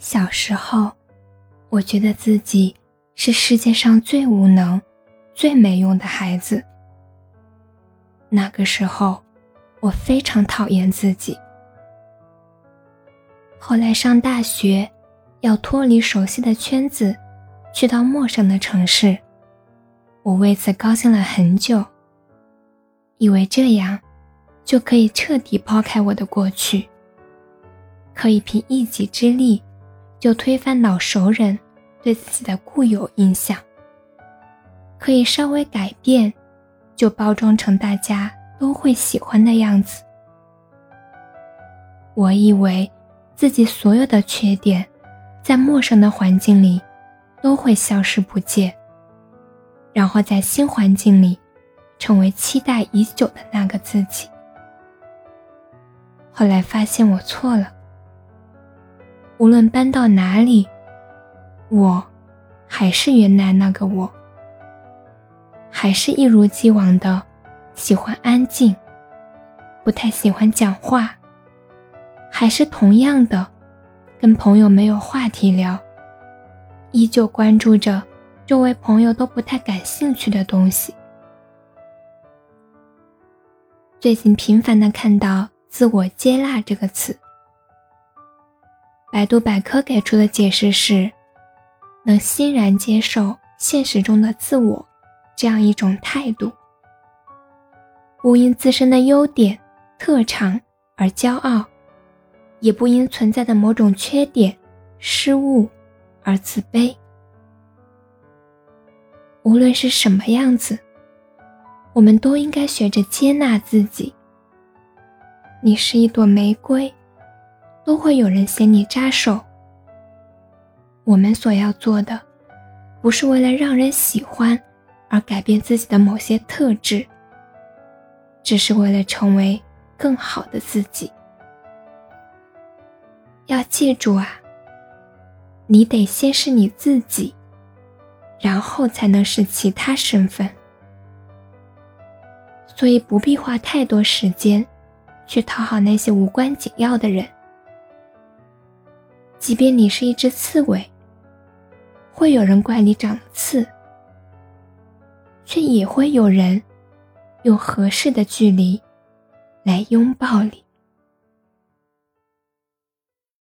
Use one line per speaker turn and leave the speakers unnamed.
小时候，我觉得自己是世界上最无能、最没用的孩子。那个时候，我非常讨厌自己。后来上大学，要脱离熟悉的圈子，去到陌生的城市，我为此高兴了很久，以为这样就可以彻底抛开我的过去，可以凭一己之力。就推翻老熟人对自己的固有印象，可以稍微改变，就包装成大家都会喜欢的样子。我以为自己所有的缺点，在陌生的环境里都会消失不见，然后在新环境里成为期待已久的那个自己。后来发现我错了。无论搬到哪里，我还是原来那个我，还是一如既往的喜欢安静，不太喜欢讲话，还是同样的跟朋友没有话题聊，依旧关注着周围朋友都不太感兴趣的东西。最近频繁的看到“自我接纳”这个词。百度百科给出的解释是：能欣然接受现实中的自我，这样一种态度，不因自身的优点、特长而骄傲，也不因存在的某种缺点、失误而自卑。无论是什么样子，我们都应该学着接纳自己。你是一朵玫瑰。都会有人嫌你扎手。我们所要做的，不是为了让人喜欢而改变自己的某些特质，只是为了成为更好的自己。要记住啊，你得先是你自己，然后才能是其他身份。所以不必花太多时间去讨好那些无关紧要的人。即便你是一只刺猬，会有人怪你长了刺，却也会有人用合适的距离来拥抱你。